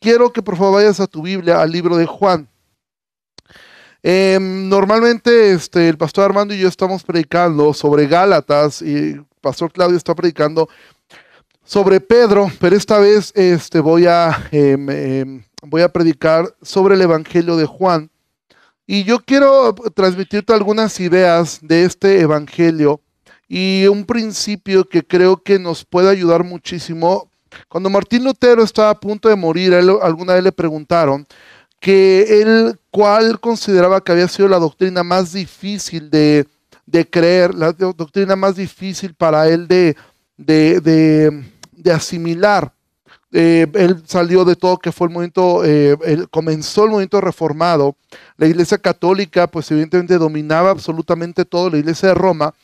quiero que por favor vayas a tu Biblia, al libro de Juan. Em, normalmente este, el pastor Armando y yo estamos predicando sobre Gálatas y el pastor Claudio está predicando sobre Pedro, pero esta vez este, voy, a, em, em, voy a predicar sobre el Evangelio de Juan. Y yo quiero transmitirte algunas ideas de este Evangelio y un principio que creo que nos puede ayudar muchísimo. Cuando Martín Lutero estaba a punto de morir, alguna vez le preguntaron, que él, cuál consideraba que había sido la doctrina más difícil de, creer, la doctrina más difícil para él de, de, asimilar. Eh, él salió de todo que fue el momento, eh, comenzó el movimiento reformado. La iglesia católica, pues evidentemente dominaba absolutamente todo, la iglesia de Roma.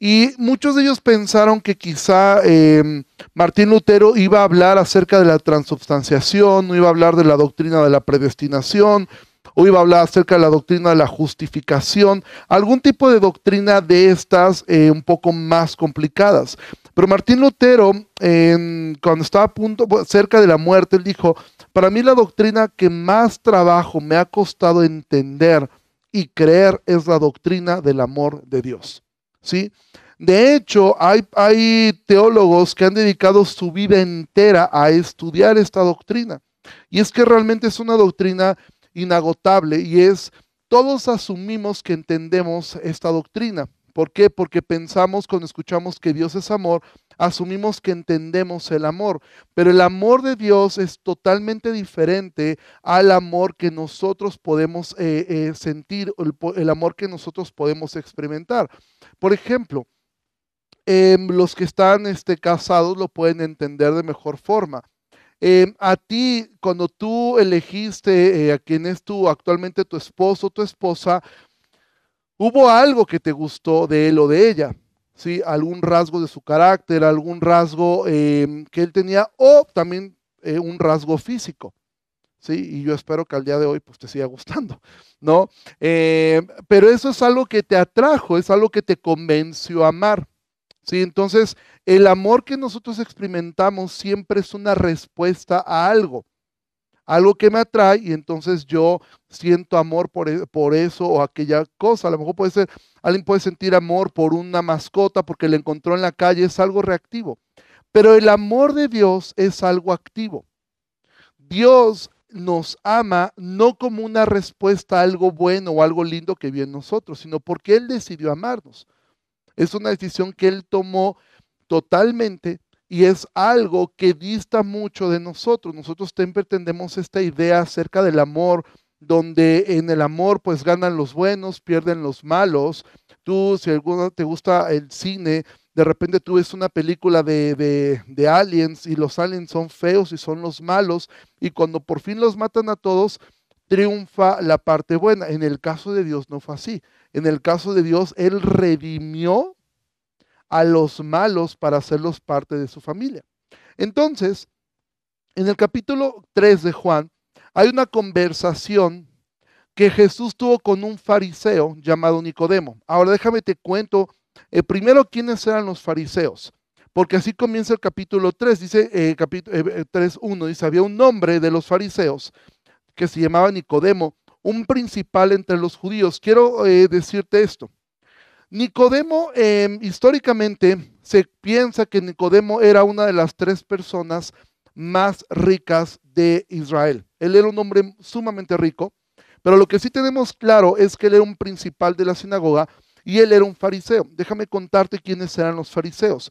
Y muchos de ellos pensaron que quizá em, Martín Lutero iba a hablar acerca de la transubstanciación, no iba a hablar de la doctrina de la predestinación, o iba a hablar acerca de la doctrina de la justificación, algún tipo de doctrina de estas eh, un poco más complicadas. Pero Martín Lutero, cuando estaba a punto, cerca de la muerte, él dijo, para mí la doctrina que más trabajo me ha costado entender y creer es la doctrina del amor de Dios. ¿Sí? De hecho, hay, hay teólogos que han dedicado su vida entera a estudiar esta doctrina. Y es que realmente es una doctrina inagotable y es, todos asumimos que entendemos esta doctrina. ¿Por qué? Porque pensamos cuando escuchamos que Dios es amor, asumimos que entendemos el amor, pero el amor de Dios es totalmente diferente al amor que nosotros podemos eh, eh, sentir, el, el amor que nosotros podemos experimentar. Por ejemplo, Em, los que están este, casados lo pueden entender de mejor forma. Em, a ti, cuando tú elegiste eh, a quien es tú actualmente tu esposo o tu esposa, hubo algo que te gustó de él o de ella, ¿sí? Algún rasgo de su carácter, algún rasgo em, que él tenía o también eh, un rasgo físico. ¿Sí? Y yo espero que al día de hoy pues te siga gustando, ¿no? pero eso es algo que te atrajo, es algo que te convenció a amar. ¿sí? Entonces, el amor que nosotros experimentamos siempre es una respuesta a algo, algo que me atrae y entonces yo siento amor por, e, por, eso o aquella cosa. A lo mejor puede ser, alguien puede sentir amor por una mascota porque le encontró en la calle, es algo reactivo. Pero el amor de Dios es algo activo. Dios nos ama no como una respuesta a algo bueno o algo lindo que viene en nosotros, sino porque Él decidió amarnos. Es una decisión que Él tomó totalmente y es algo que dista mucho de nosotros. Nosotros siempre tendemos esta idea acerca del amor, donde en el amor pues ganan los buenos, pierden los malos. Tú, si alguno te gusta el cine, de repente tú ves una película de, de, aliens y los aliens son feos y son los malos y cuando por fin los matan a todos, triunfa la parte buena. En el caso de Dios no fue así. En el caso de Dios, Él redimió a los malos para hacerlos parte de su familia. Entonces, en el capítulo 3 de Juan, hay una conversación que Jesús tuvo con un fariseo llamado Nicodemo. Ahora déjame te cuento eh, primero quiénes eran los fariseos, porque así comienza el capítulo 3, dice eh, capítulo 3.1, eh, dice, había un nombre de los fariseos que se llamaba Nicodemo, un principal entre los judíos. Quiero eh, decirte esto. Nicodemo, em, históricamente, se piensa que Nicodemo era una de las tres personas más ricas de Israel. Él era un hombre sumamente rico, pero lo que sí tenemos claro es que él era un principal de la sinagoga y él era un fariseo. Déjame contarte quiénes eran los fariseos.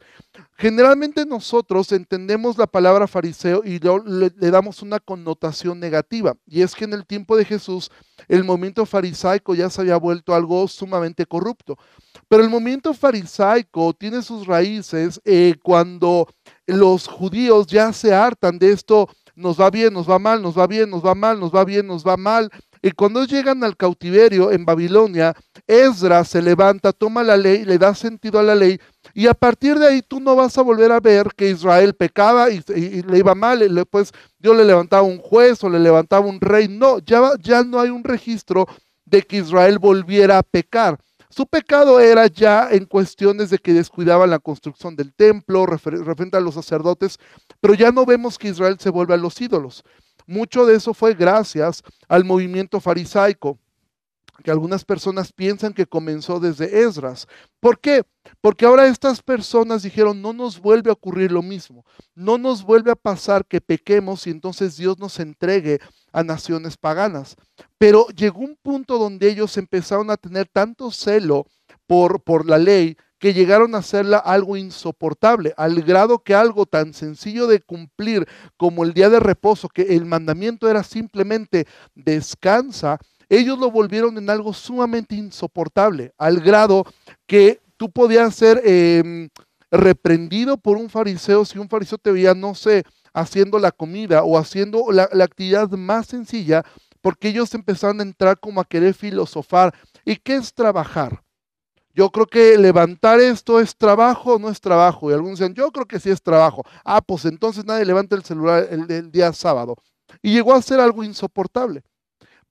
Generalmente nosotros entendemos la palabra fariseo y le, damos una connotación negativa. Y es que en el tiempo de Jesús el movimiento farisaico ya se había vuelto algo sumamente corrupto. Pero el movimiento farisaico tiene sus raíces eh, cuando los judíos ya se hartan de esto, nos va bien, nos va mal, nos va bien, nos va mal, nos va bien, nos va mal, y cuando llegan al cautiverio en Babilonia, Esdra se levanta, toma la ley, le da sentido a la ley, y a partir de ahí tú no vas a volver a ver que Israel pecaba y, le iba mal, y después Dios le levantaba un juez o le levantaba un rey. No, ya, ya no hay un registro de que Israel volviera a pecar. Su pecado era ya en cuestiones de que descuidaban la construcción del templo, referente a los sacerdotes, pero ya no vemos que Israel se vuelva a los ídolos. mucho de eso fue gracias al movimiento farisaico que algunas personas piensan que comenzó desde Esdras. ¿Por qué? Porque ahora estas personas dijeron, no nos vuelve a ocurrir lo mismo, no nos vuelve a pasar que pequemos y entonces Dios nos entregue a naciones paganas. Pero llegó un punto donde ellos empezaron a tener tanto celo por, por la ley que llegaron a hacerla algo insoportable, al grado que algo tan sencillo de cumplir como el día de reposo, que el mandamiento era simplemente descansa, ellos lo volvieron en algo sumamente insoportable, al grado que tú podías ser em, reprendido por un fariseo si un fariseo te veía, no sé, haciendo la comida o haciendo la, actividad más sencilla, porque ellos empezaron a entrar como a querer filosofar. ¿Y qué es trabajar? Yo creo que levantar esto es trabajo o no es trabajo. Y algunos dicen, yo creo que sí es trabajo. Ah, pues entonces nadie levanta el celular el, el día sábado. Y llegó a ser algo insoportable.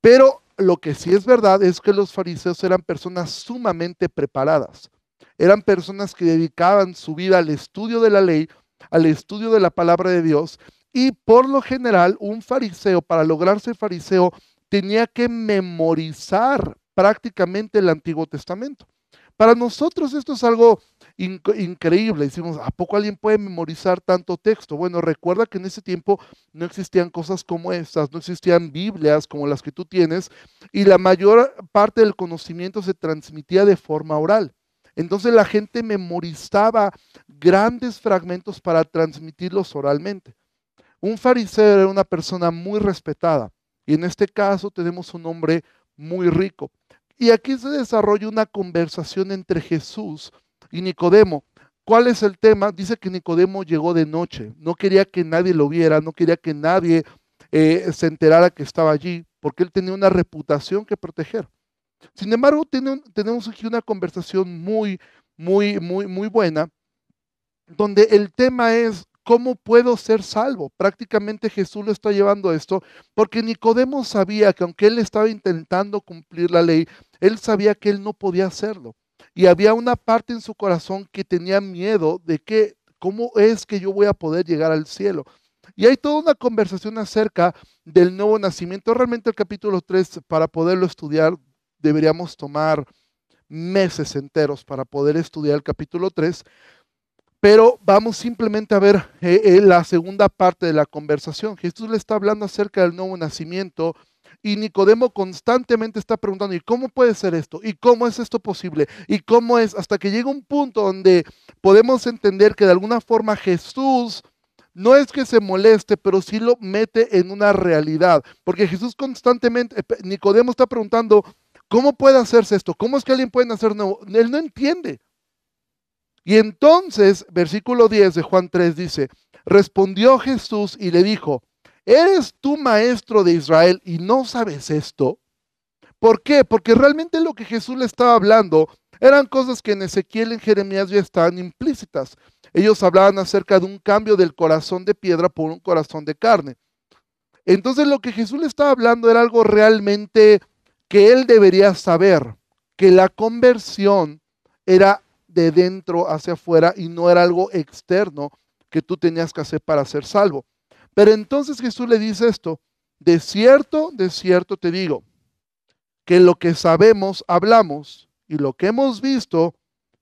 Pero lo que sí es verdad es que los fariseos eran personas sumamente preparadas. Eran personas que dedicaban su vida al estudio de la ley, al estudio de la palabra de Dios. Y por lo general, un fariseo, para lograr ser fariseo, tenía que memorizar prácticamente el Antiguo Testamento. Para nosotros esto es algo increíble. Decimos, ¿a poco alguien puede memorizar tanto texto? Bueno, recuerda que en ese tiempo no existían cosas como estas, no existían Biblias como las que tú tienes, y la mayor parte del conocimiento se transmitía de forma oral. Entonces la gente memorizaba grandes fragmentos para transmitirlos oralmente. Un fariseo era una persona muy respetada, y en este caso tenemos un hombre muy rico. Y aquí se desarrolla una conversación entre Jesús y Nicodemo. ¿Cuál es el tema? Dice que Nicodemo llegó de noche, no quería que nadie lo viera, no quería que nadie eh, se enterara que estaba allí, porque él tenía una reputación que proteger. Sin embargo, tenemos aquí una conversación muy, muy, muy, muy buena, donde el tema es ¿Cómo puedo ser salvo? Prácticamente Jesús lo está llevando esto porque Nicodemo sabía que aunque él estaba intentando cumplir la ley, él sabía que él no podía hacerlo. Y había una parte en su corazón que tenía miedo de que, ¿cómo es que yo voy a poder llegar al cielo? Y hay toda una conversación acerca del nuevo nacimiento. Realmente el capítulo 3, para poderlo estudiar, deberíamos tomar meses enteros para poder estudiar el capítulo 3. Pero vamos simplemente a ver eh, eh, la segunda parte de la conversación. Jesús le está hablando acerca del nuevo nacimiento y Nicodemo constantemente está preguntando, ¿y cómo puede ser esto? ¿Y cómo es esto posible? ¿Y cómo es? Hasta que llega un punto donde podemos entender que de alguna forma Jesús no es que se moleste, pero sí lo mete en una realidad. Porque Jesús constantemente, eh, Nicodemo está preguntando, ¿cómo puede hacerse esto? ¿Cómo es que alguien puede nacer nuevo? Él no entiende. Y entonces, versículo 10 de Juan 3 dice, respondió Jesús y le dijo, ¿eres tú maestro de Israel y no sabes esto? ¿Por qué? Porque realmente lo que Jesús le estaba hablando eran cosas que en Ezequiel y en Jeremías ya estaban implícitas. Ellos hablaban acerca de un cambio del corazón de piedra por un corazón de carne. Entonces lo que Jesús le estaba hablando era algo realmente que él debería saber, que la conversión era de dentro hacia afuera y no era algo externo que tú tenías que hacer para ser salvo. Pero entonces Jesús le dice esto, de cierto, de cierto te digo, que lo que sabemos hablamos y lo que hemos visto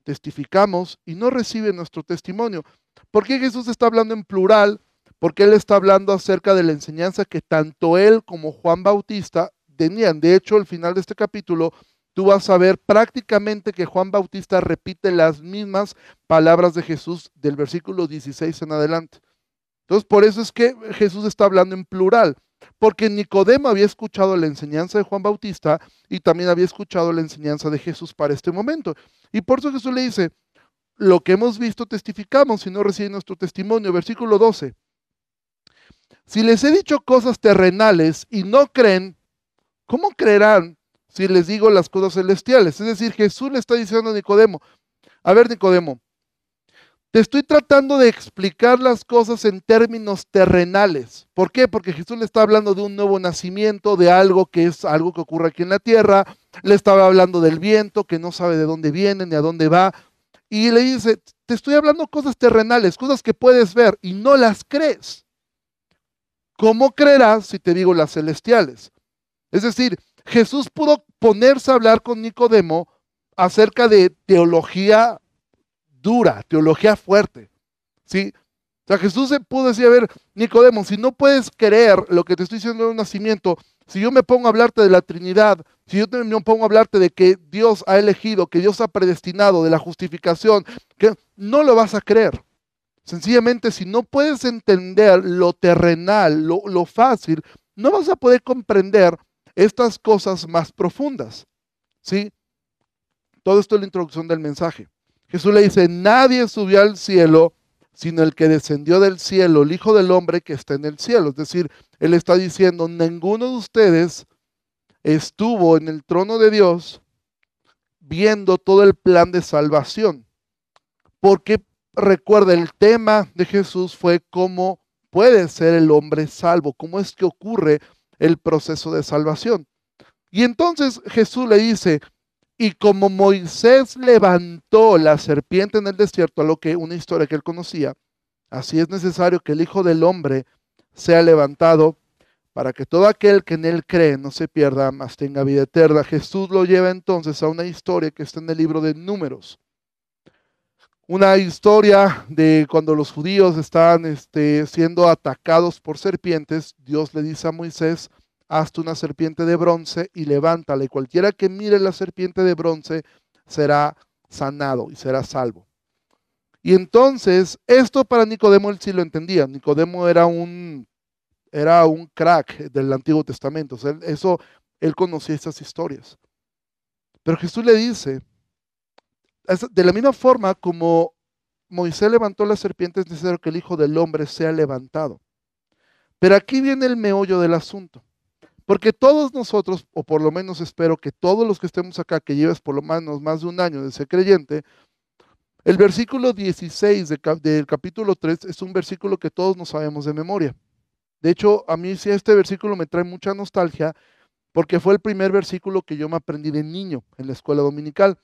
testificamos y no recibe nuestro testimonio. ¿Por qué Jesús está hablando en plural? Porque Él está hablando acerca de la enseñanza que tanto Él como Juan Bautista tenían. De hecho, al final de este capítulo tú vas a ver prácticamente que Juan Bautista repite las mismas palabras de Jesús del versículo 16 en adelante. Entonces, por eso es que Jesús está hablando en plural, porque Nicodemo había escuchado la enseñanza de Juan Bautista y también había escuchado la enseñanza de Jesús para este momento. Y por eso Jesús le dice, lo que hemos visto testificamos y no reciben nuestro testimonio. Versículo 12. Si les he dicho cosas terrenales y no creen, ¿cómo creerán si les digo las cosas celestiales. Es decir, Jesús le está diciendo a Nicodemo, a ver Nicodemo, te estoy tratando de explicar las cosas en términos terrenales. ¿Por qué? Porque Jesús le está hablando de un nuevo nacimiento, de algo que es algo que ocurre aquí en la tierra. Le estaba hablando del viento, que no sabe de dónde viene ni a dónde va. Y le dice, te estoy hablando cosas terrenales, cosas que puedes ver y no las crees. ¿cómo creerás si te digo las celestiales? Es decir, Jesús pudo ponerse a hablar con Nicodemo acerca de teología dura, teología fuerte. ¿sí? O sea, Jesús se pudo decir, a ver, Nicodemo, si no puedes creer lo que te estoy diciendo de un nacimiento, si yo me pongo a hablarte de la Trinidad, si yo me pongo a hablarte de que Dios ha elegido, que Dios ha predestinado, de la justificación, que no lo vas a creer. Sencillamente, si no puedes entender lo terrenal, lo, lo fácil, no vas a poder comprender estas cosas más profundas. ¿Sí? Todo esto es la introducción del mensaje. Jesús le dice, nadie subió al cielo sino el que descendió del cielo, el Hijo del Hombre que está en el cielo. Es decir, Él está diciendo, ninguno de ustedes estuvo en el trono de Dios viendo todo el plan de salvación. Porque recuerda, el tema de Jesús fue cómo puede ser el hombre salvo, cómo es que ocurre el proceso de salvación. Y entonces Jesús le dice, y como Moisés levantó la serpiente en el desierto, a lo que una historia que él conocía, así es necesario que el Hijo del Hombre sea levantado para que todo aquel que en él cree no se pierda, mas tenga vida eterna. Jesús lo lleva entonces a una historia que está en el libro de Números. Una historia de cuando los judíos están este, siendo atacados por serpientes, Dios le dice a Moisés, hazte una serpiente de bronce y levántala, y cualquiera que mire la serpiente de bronce será sanado y será salvo. Y entonces, esto para Nicodemo él sí lo entendía. Nicodemo era un, era un crack del Antiguo Testamento. eso, él conocía esas historias. Pero Jesús le dice, de la misma forma como Moisés levantó la serpiente, es necesario que el Hijo del Hombre sea levantado. Pero aquí viene el meollo del asunto. Porque todos nosotros, o por lo menos espero que todos los que estemos acá, que lleves por lo menos más de un año de ser creyente, el versículo 16 del capítulo 3 es un versículo que todos nos sabemos de memoria. De hecho, a mí sí este versículo me trae mucha nostalgia porque fue el primer versículo que yo me aprendí de niño en la escuela dominical.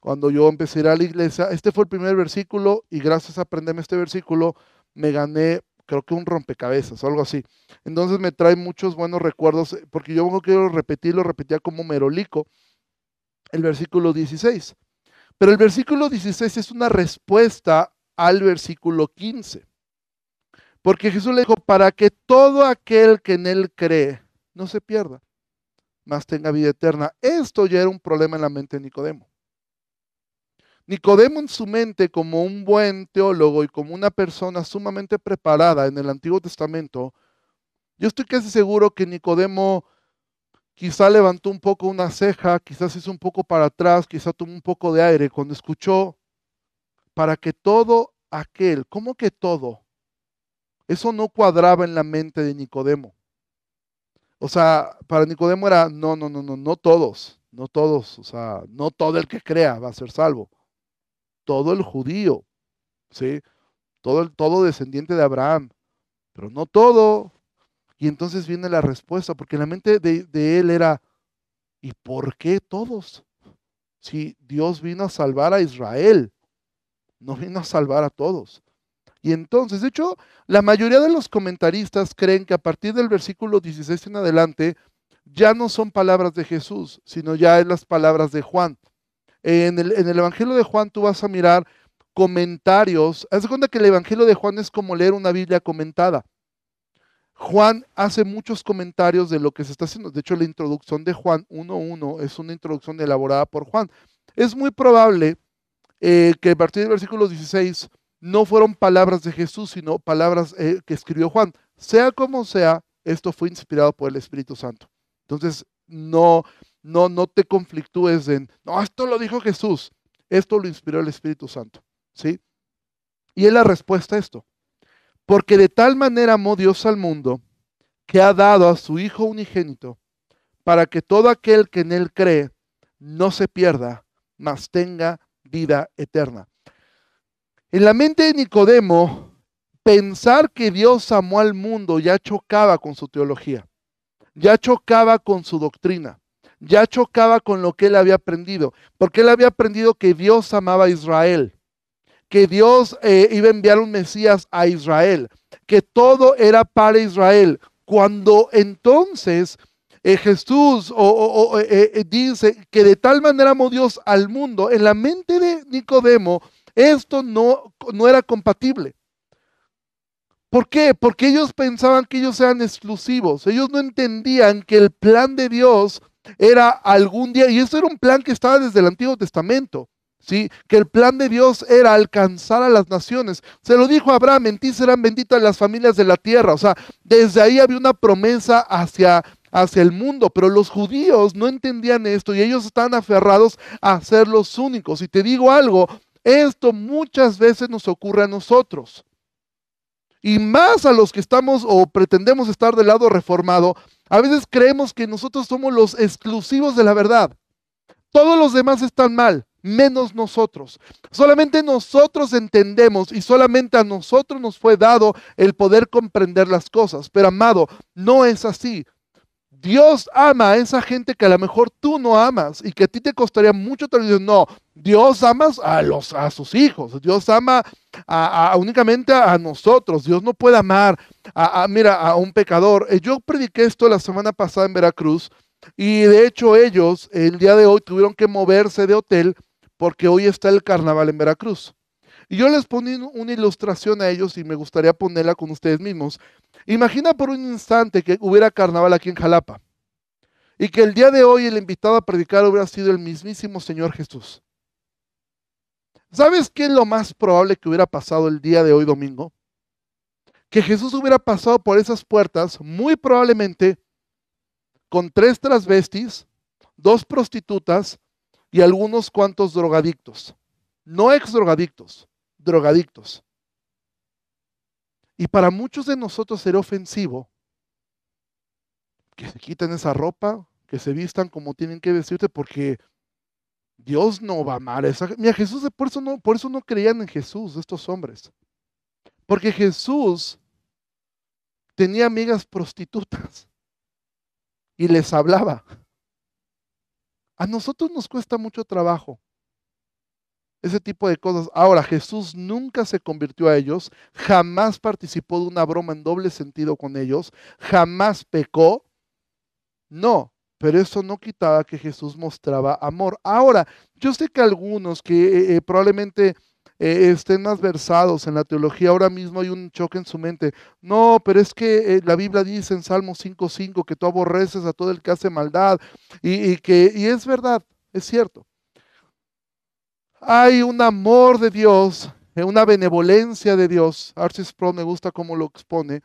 Cuando yo empecé a ir a la iglesia, este fue el primer versículo y gracias a aprenderme este versículo me gané creo que un rompecabezas o algo así. Entonces me trae muchos buenos recuerdos, eh, porque yo quiero repetir, lo repetía como merolico, el versículo 16. Pero el versículo 16 es una respuesta al versículo 15. Porque Jesús le dijo, para que todo aquel que en él cree no se pierda, mas tenga vida eterna. Esto ya era un problema en la mente de Nicodemo. Nicodemo en su mente, como un buen teólogo y como una persona sumamente preparada en el Antiguo Testamento, yo estoy casi seguro que Nicodemo quizá levantó un poco una ceja, quizás hizo un poco para atrás, quizá tomó un poco de aire cuando escuchó para que todo aquel, ¿cómo que todo? Eso no cuadraba en la mente de Nicodemo. O sea, para Nicodemo era, no, no, no, no, no todos, no todos, o sea, no todo el que crea va a ser salvo todo el judío, ¿sí? Todo, el, todo descendiente de Abraham, pero no todo. Y entonces viene la respuesta, porque la mente de, de él era, ¿y por qué todos? Si Dios vino a salvar a Israel, no vino a salvar a todos. Y entonces, de hecho, la mayoría de los comentaristas creen que a partir del versículo 16 en adelante, ya no son palabras de Jesús, sino ya es las palabras de Juan. En el, Evangelio de Juan tú vas a mirar comentarios. Haz de cuenta que el Evangelio de Juan es como leer una Biblia comentada. Juan hace muchos comentarios de lo que se está haciendo. De hecho, la introducción de Juan 1.1 es una introducción elaborada por Juan. Es muy probable eh, que a partir del versículo 16 no fueron palabras de Jesús, sino palabras eh, que escribió Juan. Sea como sea, esto fue inspirado por el Espíritu Santo. Entonces, no, no, no te conflictúes en, no, esto lo dijo Jesús, esto lo inspiró el Espíritu Santo, ¿sí? Y es la respuesta a esto. Porque de tal manera amó Dios al mundo que ha dado a su Hijo unigénito para que todo aquel que en él cree no se pierda, mas tenga vida eterna. En la mente de Nicodemo, pensar que Dios amó al mundo ya chocaba con su teología, ya chocaba con su doctrina ya chocaba con lo que él había aprendido, porque él había aprendido que Dios amaba a Israel, que Dios eh, iba a enviar un Mesías a Israel, que todo era para Israel. Cuando entonces eh, Jesús eh, dice que de tal manera amó Dios al mundo, en la mente de Nicodemo esto no, no era compatible. ¿Por qué? Porque ellos pensaban que ellos eran exclusivos. Ellos no entendían que el plan de Dios era algún día, y eso era un plan que estaba desde el Antiguo Testamento. ¿Sí? Que el plan de Dios era alcanzar a las naciones. Se lo dijo Abraham, en ti serán benditas las familias de la tierra. O sea, desde ahí había una promesa hacia, hacia el mundo, pero los judíos no entendían esto y ellos estaban aferrados a ser los únicos. Y te digo algo, esto muchas veces nos ocurre a nosotros. Y más a los que estamos o pretendemos estar del lado reformado, a veces creemos que nosotros somos los exclusivos de la verdad. Todos los demás están mal, menos nosotros. Solamente nosotros entendemos y solamente a nosotros nos fue dado el poder comprender las cosas. Pero amado, no es así. Dios ama a esa gente que a lo mejor tú no amas y que a ti te costaría mucho trabajo. No, Dios ama a, los, a sus hijos. Dios ama a, únicamente a, nosotros. Dios no puede amar a, mira, a un pecador. Eh, yo prediqué esto la semana pasada en Veracruz y de hecho ellos el día de hoy tuvieron que moverse de hotel porque hoy está el carnaval en Veracruz. Y yo les poní una ilustración a ellos y me gustaría ponerla con ustedes mismos. Imagina por un instante que hubiera carnaval aquí en Jalapa y que el día de hoy el invitado a predicar hubiera sido el mismísimo Señor Jesús. ¿Sabes qué es lo más probable que hubiera pasado el día de hoy domingo? Que Jesús hubiera pasado por esas puertas, muy probablemente con tres transvestis, dos prostitutas y algunos cuantos drogadictos. No ex drogadictos, drogadictos. Y para muchos de nosotros será ofensivo que se quiten esa ropa, que se vistan como tienen que vestirte, porque Dios no va a amar a esa Mira, Jesús, por eso, no, por eso no creían en Jesús estos hombres. Porque Jesús tenía amigas prostitutas y les hablaba. A nosotros nos cuesta mucho trabajo ese tipo de cosas. Ahora, Jesús nunca se convirtió a ellos, jamás participó de una broma en doble sentido con ellos, jamás pecó. No, pero eso no quitaba que Jesús mostraba amor. Ahora, yo sé que algunos que eh, eh, probablemente eh, estén más versados en la teología, ahora mismo hay un choque en su mente. No, pero es que la Biblia dice en Salmo 5.5 que tú aborreces a todo el que hace maldad y, y que, y es verdad, es cierto hay un amor de Dios, eh, una benevolencia de Dios. Arcis Pro me gusta cómo lo expone.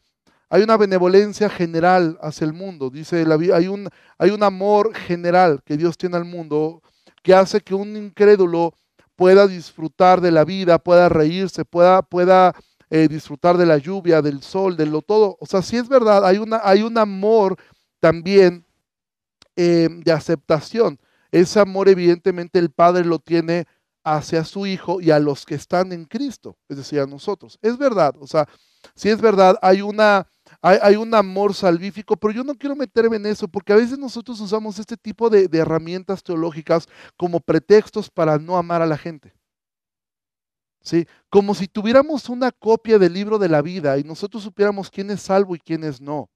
Hay una benevolencia general hacia el mundo. Dice, hay un, amor general que Dios tiene al mundo que hace que un incrédulo pueda disfrutar de la vida, pueda reírse, pueda, eh, disfrutar de la lluvia, del sol, de lo todo. O sea, sí es verdad, hay un amor también eh, de aceptación. Ese amor evidentemente el Padre lo tiene hacia su Hijo y a los que están en Cristo, es decir, a nosotros. Es verdad, o sea, si es verdad, hay una... Hay, un amor salvífico, pero yo no quiero meterme en eso, porque a veces nosotros usamos este tipo de, de herramientas teológicas como pretextos para no amar a la gente. ¿Sí? Como si tuviéramos una copia del libro de la vida y nosotros supiéramos quién es salvo y quién es no.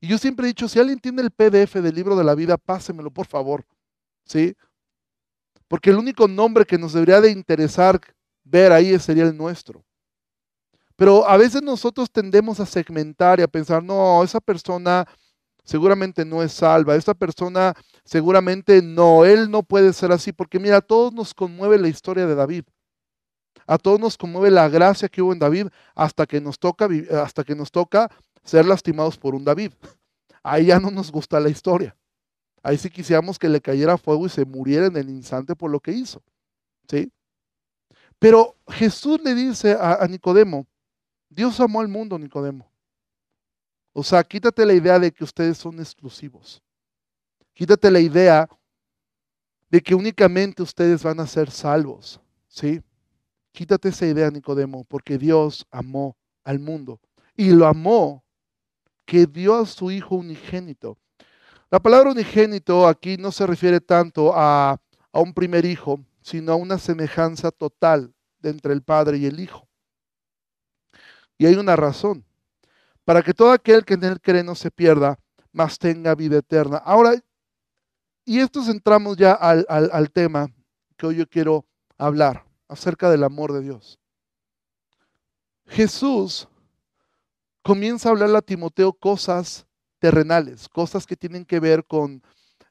Y yo siempre he dicho, si alguien tiene el PDF del libro de la vida, pásemelo, por favor. ¿Sí? Porque el único nombre que nos debería de interesar ver ahí sería el nuestro. Pero a veces nosotros tendemos a segmentar y a pensar, no, esa persona seguramente no es salva, esa persona seguramente no, él no puede ser así, porque mira, a todos nos conmueve la historia de David. A todos nos conmueve la gracia que hubo en David hasta que nos toca, hasta que nos toca ser lastimados por un David. Ahí ya no nos gusta la historia. Ahí sí quisiéramos que le cayera fuego y se muriera en el instante por lo que hizo. ¿Sí? Pero Jesús le dice a, Nicodemo, Dios amó al mundo, Nicodemo. O sea, quítate la idea de que ustedes son exclusivos. Quítate la idea de que únicamente ustedes van a ser salvos. ¿Sí? Quítate esa idea, Nicodemo, porque Dios amó al mundo. Y lo amó que dio a su Hijo unigénito la palabra unigénito aquí no se refiere tanto a, un primer hijo, sino a una semejanza total entre el Padre y el Hijo. Y hay una razón, para que todo aquel que en él cree no se pierda, mas tenga vida eterna. Ahora, y esto centramos ya al, al tema que hoy yo quiero hablar, acerca del amor de Dios. Jesús comienza a hablarle a Timoteo cosas terrenales, cosas que tienen que ver con,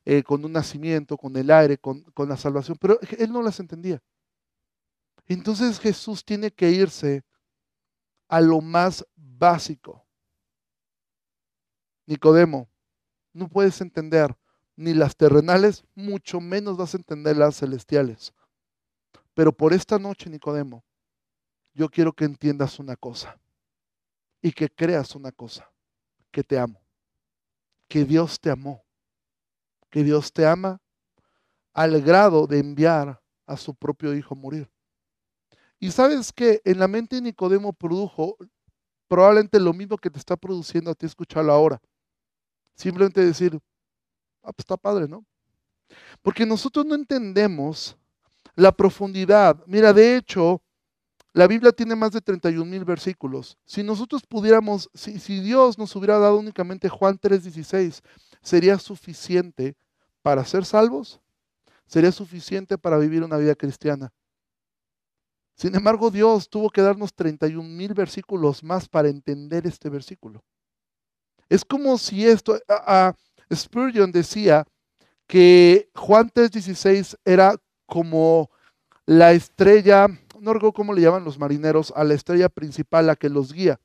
eh, con un nacimiento, con el aire, con, con la salvación, pero él no las entendía. Entonces Jesús tiene que irse a lo más básico. Nicodemo, no puedes entender ni las terrenales, mucho menos vas a entender las celestiales. Pero por esta noche, Nicodemo, yo quiero que entiendas una cosa y que creas una cosa, que te amo, que Dios te amó, que Dios te ama al grado de enviar a su propio hijo a morir. Y sabes que en la mente de Nicodemo produjo probablemente lo mismo que te está produciendo a ti escucharlo ahora. Simplemente decir, ah, pues está padre, ¿no? Porque nosotros no entendemos la profundidad. Mira, de hecho, la Biblia tiene más de 31 mil versículos. Si nosotros pudiéramos, si, Dios nos hubiera dado únicamente Juan 3:16, ¿sería suficiente para ser salvos? ¿Sería suficiente para vivir una vida cristiana? Sin embargo, Dios tuvo que darnos 31 mil versículos más para entender este versículo. Es como si esto, a, Spurgeon decía que Juan 3:16 era como la estrella no cómo le llaman los marineros, a la estrella principal, a que los guía.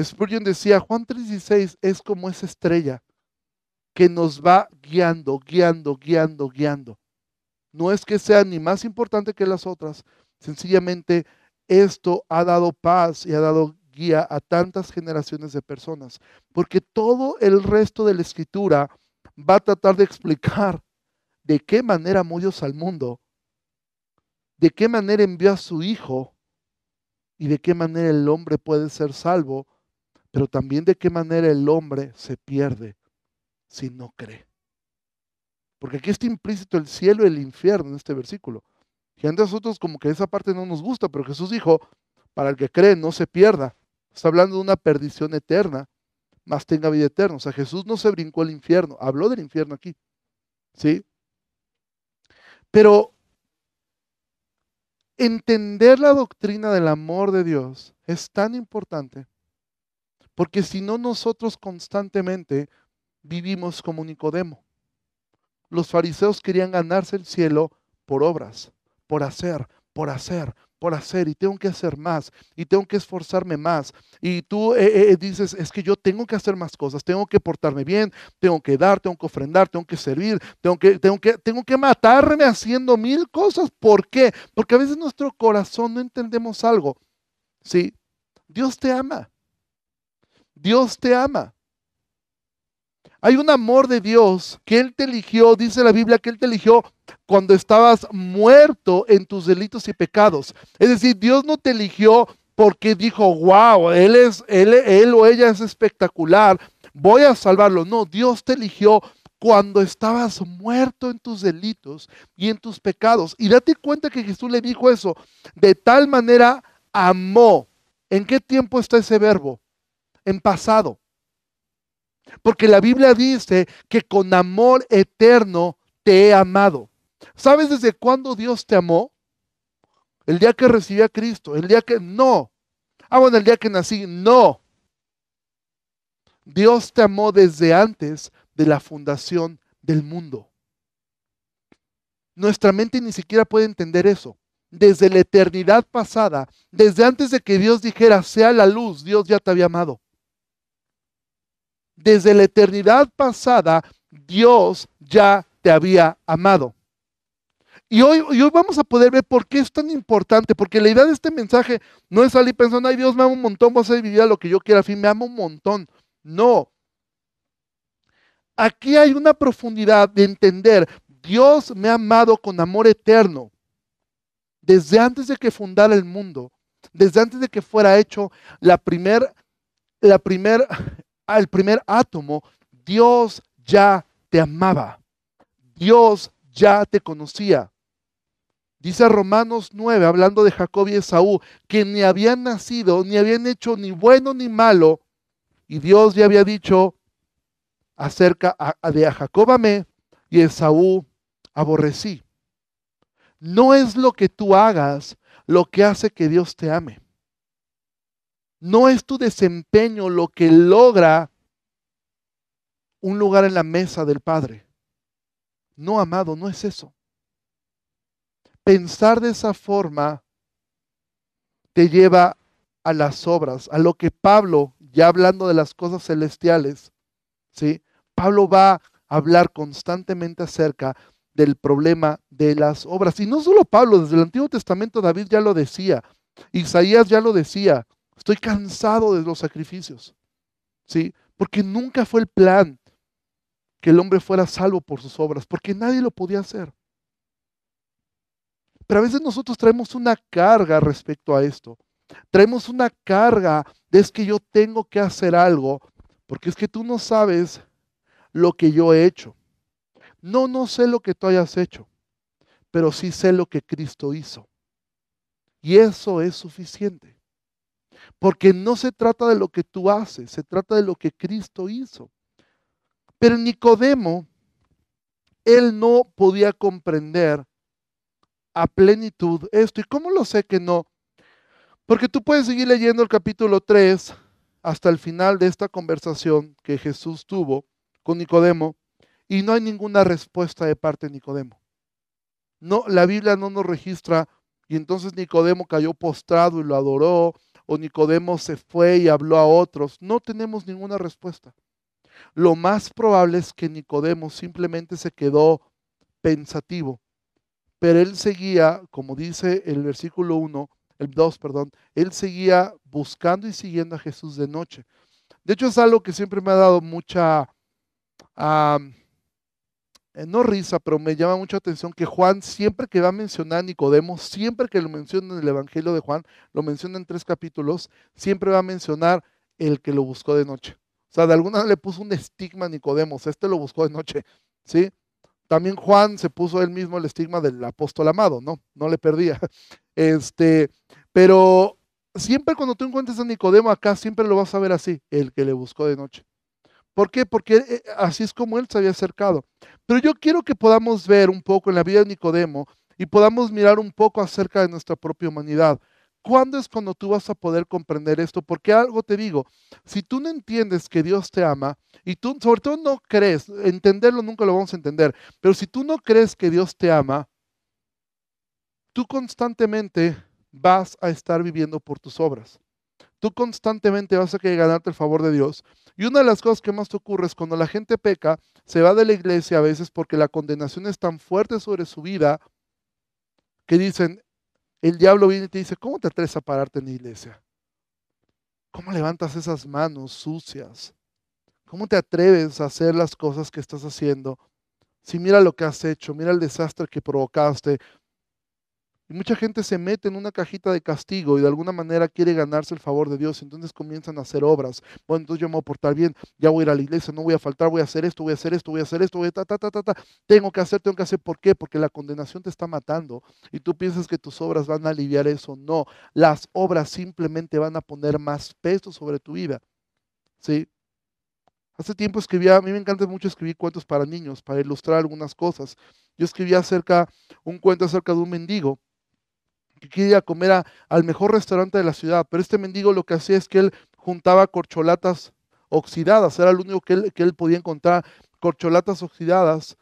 Spurgeon decía, Juan 3:16 es como esa estrella que nos va guiando, guiando, guiando, guiando. No es que sea ni más importante que las otras, sencillamente esto ha dado paz y ha dado guía a tantas generaciones de personas, porque todo el resto de la escritura va a tratar de explicar de qué manera amó Dios al mundo de qué manera envió a su Hijo y de qué manera el hombre puede ser salvo, pero también de qué manera el hombre se pierde si no cree. Porque aquí está implícito el cielo y el infierno en este versículo. Y a nosotros como que esa parte no nos gusta, pero Jesús dijo, para el que cree no se pierda. Está hablando de una perdición eterna, más tenga vida eterna. O sea, Jesús no se brincó al infierno, habló del infierno aquí. ¿Sí? Pero entender la doctrina del amor de Dios es tan importante, porque si no nosotros constantemente vivimos como Nicodemo. Los fariseos querían ganarse el cielo por obras, por hacer, por hacer, por hacer y tengo que hacer más y tengo que esforzarme más. Y tú eh, eh, eh, dices, es que yo tengo que hacer más cosas, tengo que portarme bien, tengo que dar, tengo que ofrendar, tengo que servir, tengo que, tengo que, tengo que matarme haciendo mil cosas. ¿Por qué? Porque a veces nuestro corazón no entendemos algo. Sí, Dios te ama. Dios te ama. Hay un amor de Dios que Él te eligió, dice la Biblia, que Él te eligió cuando estabas muerto en tus delitos y pecados. Es decir, Dios no te eligió porque dijo, wow, él, es, él, él o ella es espectacular, voy a salvarlo. No, Dios te eligió cuando estabas muerto en tus delitos y en tus pecados. Y date cuenta que Jesús le dijo eso. De tal manera amó. ¿En qué tiempo está ese verbo? En pasado. Porque la Biblia dice que con amor eterno te he amado. ¿Sabes desde cuándo Dios te amó? El día que recibí a Cristo, el día que no. Ah, bueno, el día que nací, no. Dios te amó desde antes de la fundación del mundo. Nuestra mente ni siquiera puede entender eso. Desde la eternidad pasada, desde antes de que Dios dijera, sea la luz, Dios ya te había amado desde la eternidad pasada, Dios ya te había amado. Y hoy, hoy, vamos a poder ver por qué es tan importante, porque la idea de este mensaje no es salir pensando, ay Dios me ama un montón, voy a hacer vivir lo que yo quiera, al fin me ama un montón. No. Aquí hay una profundidad de entender, Dios me ha amado con amor eterno, desde antes de que fundara el mundo, desde antes de que fuera hecho la primer, la primer al primer átomo, Dios ya te amaba. Dios ya te conocía. Dice Romanos 9, hablando de Jacob y Esaú, que ni habían nacido, ni habían hecho ni bueno ni malo, Y Dios ya había dicho acerca de a Jacob amé y Esaú aborrecí. No es lo que tú hagas lo que hace que Dios te ame. No es tu desempeño lo que logra un lugar en la mesa del Padre. No, amado, no es eso. Pensar de esa forma te lleva a las obras, a lo que Pablo, ya hablando de las cosas celestiales, ¿sí? Pablo va a hablar constantemente acerca del problema de las obras. Y no solo Pablo, desde el Antiguo Testamento David ya lo decía, Isaías ya lo decía, estoy cansado de los sacrificios, ¿sí? Porque nunca fue el plan que el hombre fuera salvo por sus obras, porque nadie lo podía hacer. Pero a veces nosotros traemos una carga respecto a esto. Traemos una carga de es que yo tengo que hacer algo, porque es que tú no sabes lo que yo he hecho. No, no sé lo que tú hayas hecho, pero sí sé lo que Cristo hizo. Y eso es suficiente. Porque no se trata de lo que tú haces, se trata de lo que Cristo hizo. Pero Nicodemo, él no podía comprender a plenitud esto. ¿Y cómo lo sé que no? Porque tú puedes seguir leyendo el capítulo 3 hasta el final de esta conversación que Jesús tuvo con Nicodemo y no hay ninguna respuesta de parte de Nicodemo. No, la Biblia no nos registra y entonces Nicodemo cayó postrado y lo adoró o Nicodemo se fue y habló a otros. No tenemos ninguna respuesta. Lo más probable es que Nicodemo simplemente se quedó pensativo, pero él seguía, como dice el versículo 1, el 2, perdón, él seguía buscando y siguiendo a Jesús de noche. De hecho, es algo que siempre me ha dado mucha, eh, no risa, pero me llama mucha atención que Juan siempre que va a mencionar a Nicodemo, siempre que lo menciona en el Evangelio de Juan, lo menciona en tres capítulos, siempre va a mencionar el que lo buscó de noche. O sea, de alguna manera le puso un estigma a Nicodemo, este lo buscó de noche, ¿sí? También Juan se puso él mismo el estigma del apóstol amado, ¿no? No le perdía. Este, pero siempre cuando tú encuentres a Nicodemo acá, siempre lo vas a ver así, el que le buscó de noche. ¿Por qué? Porque eh, así es como él se había acercado. Pero yo quiero que podamos ver un poco en la vida de Nicodemo y podamos mirar un poco acerca de nuestra propia humanidad. ¿Cuándo es cuando tú vas a poder comprender esto? Porque algo te digo, si tú no entiendes que Dios te ama y tú sobre todo no crees, entenderlo nunca lo vamos a entender, pero si tú no crees que Dios te ama, tú constantemente vas a estar viviendo por tus obras. Tú constantemente vas a querer ganarte el favor de Dios. Y una de las cosas que más te ocurre es cuando la gente peca, se va de la iglesia a veces porque la condenación es tan fuerte sobre su vida que dicen, el diablo viene y te dice, ¿cómo te atreves a pararte en la iglesia? ¿Cómo levantas esas manos sucias? ¿Cómo te atreves a hacer las cosas que estás haciendo? Si mira lo que has hecho, mira el desastre que provocaste, y mucha gente se mete en una cajita de castigo y de alguna manera quiere ganarse el favor de Dios. Entonces comienzan a hacer obras. Bueno, entonces yo me voy a portar bien, ya voy a ir a la iglesia, no voy a faltar, voy a hacer esto, voy a hacer esto, voy a hacer esto, voy a ta, ta, ta, ta, ta. Tengo que hacer, tengo que hacer. ¿Por qué? Porque la condenación te está matando. Y tú piensas que tus obras van a aliviar eso. No, las obras simplemente van a poner más peso sobre tu vida. ¿Sí? Hace tiempo escribía, a mí me encanta mucho escribir cuentos para niños, para ilustrar algunas cosas. Yo escribía acerca, un cuento acerca de un mendigo que quería comer al mejor restaurante de la ciudad, pero este mendigo lo que hacía es que él juntaba corcholatas oxidadas, era lo único que él, que él podía encontrar, corcholatas oxidadas.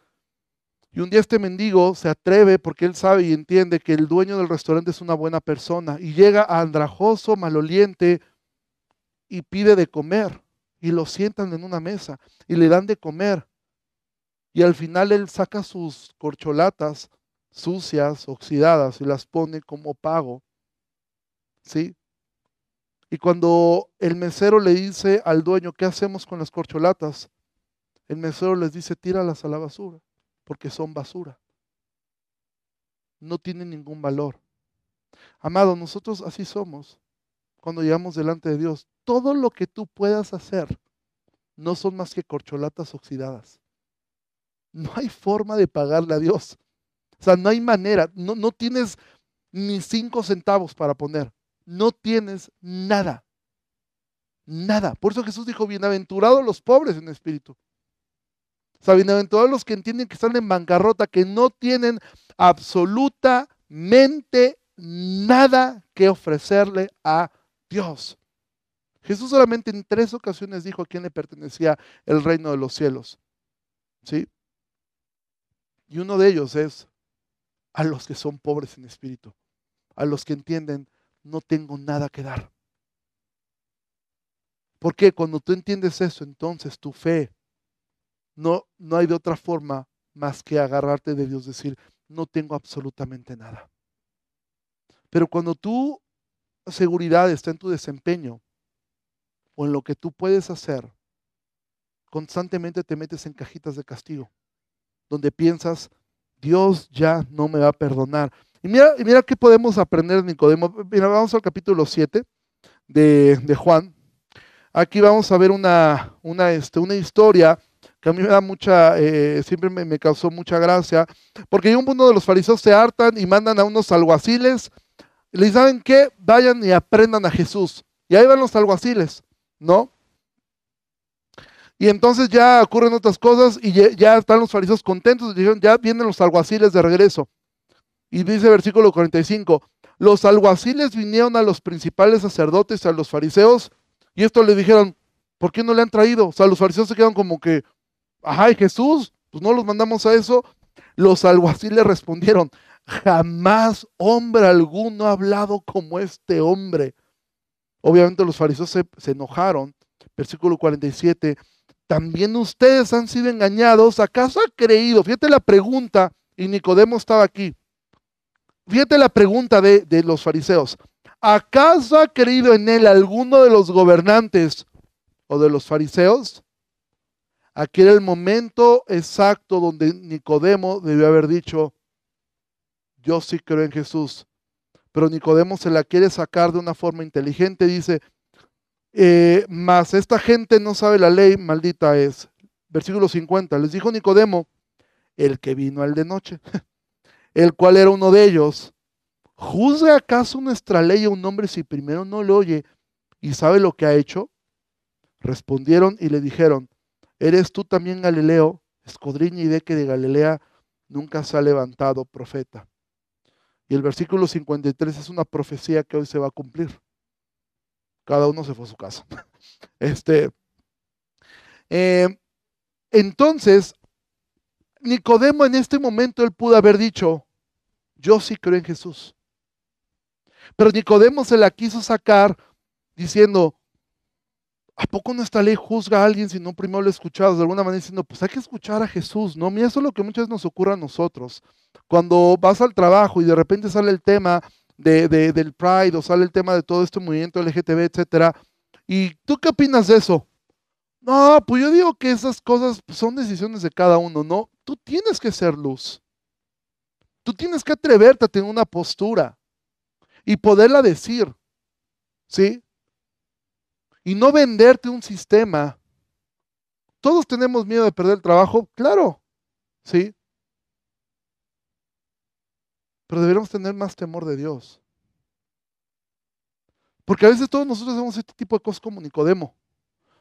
Y un día este mendigo se atreve porque él sabe y entiende que el dueño del restaurante es una buena persona y llega andrajoso, maloliente y pide de comer y lo sientan en una mesa y le dan de comer. Y al final él saca sus corcholatas sucias, oxidadas, y las pone como pago. ¿Sí? Y cuando el mesero le dice al dueño, ¿qué hacemos con las corcholatas? El mesero les dice, tíralas a la basura, porque son basura. No tienen ningún valor. Amado, nosotros así somos cuando llegamos delante de Dios. Todo lo que tú puedas hacer no son más que corcholatas oxidadas. No hay forma de pagarle a Dios. O sea, no hay manera, no, no tienes ni cinco centavos para poner, no tienes nada. nada. Por eso Jesús dijo, bienaventurados los pobres en espíritu. O sea, bienaventurados los que entienden que están en bancarrota, que no tienen absolutamente nada que ofrecerle a Dios. Jesús solamente en tres ocasiones dijo a quién le pertenecía el reino de los cielos. ¿Sí? Y uno de ellos es a los que son pobres en espíritu, a los que entienden, no tengo nada que dar. Porque cuando tú entiendes eso, entonces tu fe no, no hay de otra forma más que agarrarte de Dios, decir, no tengo absolutamente nada. Pero cuando tu seguridad está en tu desempeño o en lo que tú puedes hacer, constantemente te metes en cajitas de castigo, donde piensas, Dios ya no me va a perdonar. Y mira, y mira qué podemos aprender de Nicodemo. Mira, vamos al capítulo 7 de, de Juan. Aquí vamos a ver una, una, este, una historia que a mí me da mucha, eh, siempre me, causó mucha gracia, porque uno de los fariseos se hartan y mandan a unos alguaciles, les saben que vayan y aprendan a Jesús. Y ahí van los alguaciles, ¿no? Y entonces ya ocurren otras cosas y ya, están los fariseos contentos, dijeron, ya vienen los alguaciles de regreso. Y dice versículo 45, los alguaciles vinieron a los principales sacerdotes, a los fariseos, y esto le dijeron, ¿por qué no le han traído? O sea, los fariseos se quedan como que, ajá, Jesús? Pues no los mandamos a eso. Los alguaciles respondieron, jamás hombre alguno ha hablado como este hombre. Obviamente los fariseos se, se enojaron. Versículo 47, también ustedes han sido engañados. ¿Acaso ha creído? Fíjate la pregunta, y Nicodemo estaba aquí. Fíjate la pregunta de, de los fariseos. ¿Acaso ha creído en él alguno de los gobernantes o de los fariseos? Aquí era el momento exacto donde Nicodemo debió haber dicho, yo sí creo en Jesús. Pero Nicodemo se la quiere sacar de una forma inteligente. Dice, eh, mas esta gente no sabe la ley, maldita es. Versículo 50. Les dijo Nicodemo, el que vino al de noche, el cual era uno de ellos. ¿Juzga acaso nuestra ley a un hombre si primero no lo oye y sabe lo que ha hecho? Respondieron y le dijeron, ¿Eres tú también Galileo? Escudriña y ve que de Galilea nunca se ha levantado profeta. Y el versículo 53 es una profecía que hoy se va a cumplir. Cada uno se fue a su casa. Este, eh, entonces, Nicodemo en este momento él pudo haber dicho, yo sí creo en Jesús. Pero Nicodemo se la quiso sacar diciendo, ¿A poco nuestra ley juzga a alguien si no primero lo escuchado? De alguna manera diciendo, pues hay que escuchar a Jesús, ¿no? Mira, eso es lo que muchas veces nos ocurre a nosotros. Cuando vas al trabajo y de repente sale el tema de, del Pride o sale el tema de todo este movimiento LGTB, etcétera. ¿Y tú qué opinas de eso? No, pues yo digo que esas cosas son decisiones de cada uno, ¿no? Tú tienes que ser luz. Tú tienes que atreverte a tener una postura y poderla decir, ¿sí? y no venderte un sistema. Todos tenemos miedo de perder el trabajo, claro, sí. Pero deberíamos tener más temor de Dios. Porque a veces todos nosotros hacemos este tipo de cosas como Nicodemo.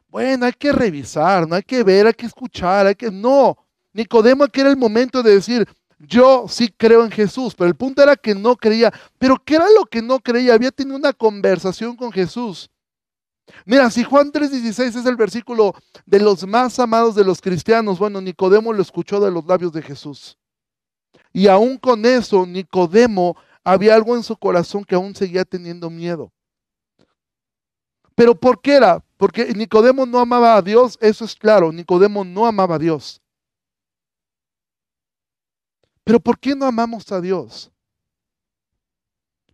Bueno, hay que revisar, no hay que ver, hay que escuchar, hay que... No, Nicodemo aquí era el momento de decir, yo sí creo en Jesús, pero el punto era que no creía. Pero ¿qué era lo que no creía? Había tenido una conversación con Jesús. Mira, si Juan 3:16 es el versículo de los más amados de los cristianos, bueno, Nicodemo lo escuchó de los labios de Jesús. Y aún con eso, Nicodemo había algo en su corazón que aún seguía teniendo miedo. Pero ¿por qué era? Porque Nicodemo no amaba a Dios, eso es claro, Nicodemo no amaba a Dios. Pero ¿por qué no amamos a Dios?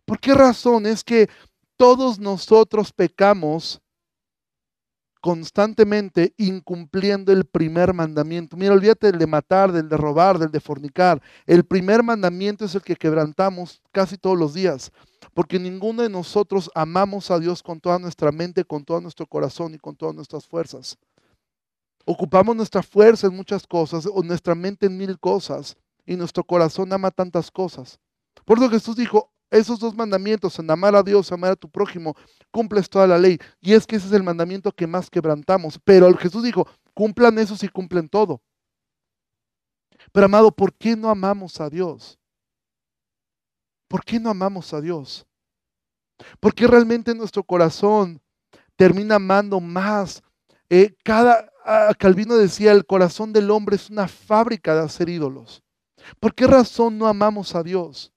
¿Por qué razón es que todos nosotros pecamos constantemente incumpliendo el primer mandamiento. Mira, olvídate del de matar, del de robar, del de fornicar. El primer mandamiento es el que quebrantamos casi todos los días, porque ninguno de nosotros amamos a Dios con toda nuestra mente, con todo nuestro corazón y con todas nuestras fuerzas. Ocupamos nuestra fuerza en muchas cosas, o nuestra mente en mil cosas, y nuestro corazón ama tantas cosas. Por eso Jesús dijo, Esos dos mandamientos, en amar a Dios, amar a tu prójimo, cumples toda la ley. Y es que ese es el mandamiento que más quebrantamos. Pero Jesús dijo, cumplan esos y cumplen todo. Pero amado, ¿por qué no amamos a Dios? ¿Por qué no amamos a Dios? ¿Por qué realmente nuestro corazón termina amando más? Eh, cada, Calvino decía, el corazón del hombre es una fábrica de hacer ídolos. ¿Por qué razón no amamos a Dios?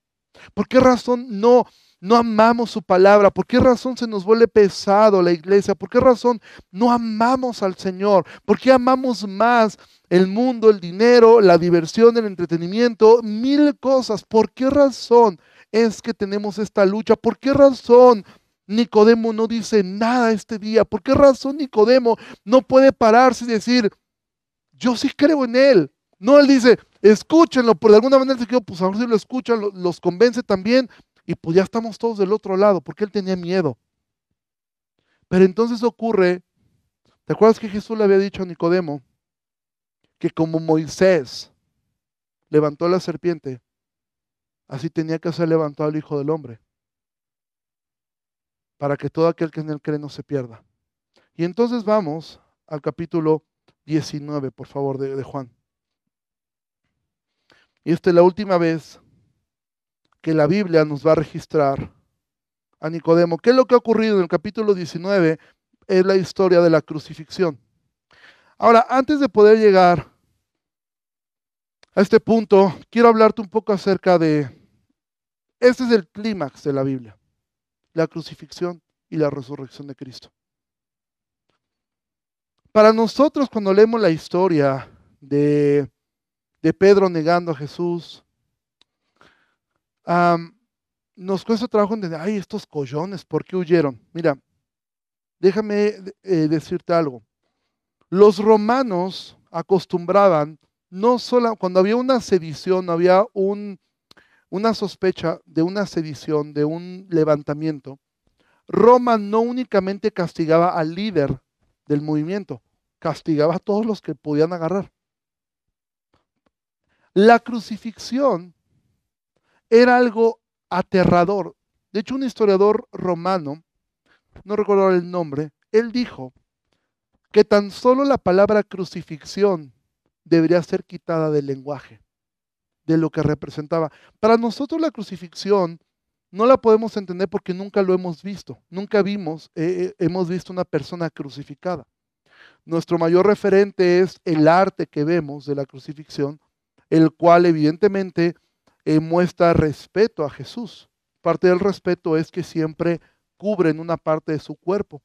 ¿Por qué razón no, no amamos su palabra? ¿Por qué razón se nos vuelve pesado la iglesia? ¿Por qué razón no amamos al Señor? ¿Por qué amamos más el mundo, el dinero, la diversión, el entretenimiento, mil cosas? ¿Por qué razón es que tenemos esta lucha? ¿Por qué razón Nicodemo no dice nada este día? ¿Por qué razón Nicodemo no puede pararse y decir, yo sí creo en Él? No, Él dice, escúchenlo, por de alguna manera se quedó, pues a ver si lo escuchan, los convence también, y pues ya estamos todos del otro lado, porque Él tenía miedo. Pero entonces ocurre, ¿te acuerdas que Jesús le había dicho a Nicodemo que como Moisés levantó la serpiente, así tenía que ser levantado el Hijo del Hombre? para que todo aquel que en él cree no se pierda. Y entonces vamos al capítulo 19, por favor, de, Juan. Y esta es la última vez que la Biblia nos va a registrar a Nicodemo. ¿Qué es lo que ha ocurrido en el capítulo 19? Es la historia de la crucifixión. Ahora, antes de poder llegar a este punto, quiero hablarte un poco acerca de, este es el clímax de la Biblia la crucifixión y la resurrección de Cristo. Para nosotros cuando leemos la historia de, Pedro negando a Jesús, nos cuesta trabajo entender, ay, estos collones, ¿por qué huyeron? Mira, déjame eh, decirte algo. Los romanos acostumbraban, no solo cuando había una sedición, había un, una sospecha de una sedición, de un levantamiento, Roma no únicamente castigaba al líder del movimiento, castigaba a todos los que podían agarrar. La crucifixión era algo aterrador. De hecho, un historiador romano, no recuerdo el nombre, él dijo que tan solo la palabra crucifixión debería ser quitada del lenguaje de lo que representaba. Para nosotros la crucifixión no la podemos entender porque nunca lo hemos visto, nunca vimos, eh, eh, hemos visto una persona crucificada. Nuestro mayor referente es el arte que vemos de la crucifixión, el cual evidentemente eh, muestra respeto a Jesús. Parte del respeto es que siempre cubren una parte de su cuerpo.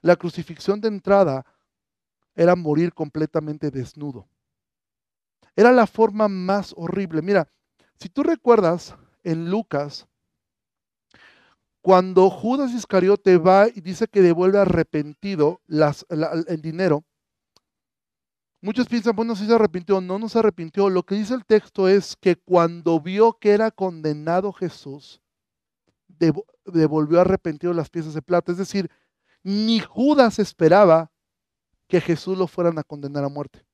La crucifixión de entrada era morir completamente desnudo. Era la forma más horrible. Mira, si tú recuerdas en Lucas, cuando Judas Iscariote va y dice que devuelve arrepentido el dinero, muchos piensan, bueno, si se arrepintió, no, no se arrepintió. Lo que dice el texto es que cuando vio que era condenado Jesús, devolvió arrepentido las piezas de plata. Es decir, ni Judas esperaba que Jesús lo fueran a condenar a muerte.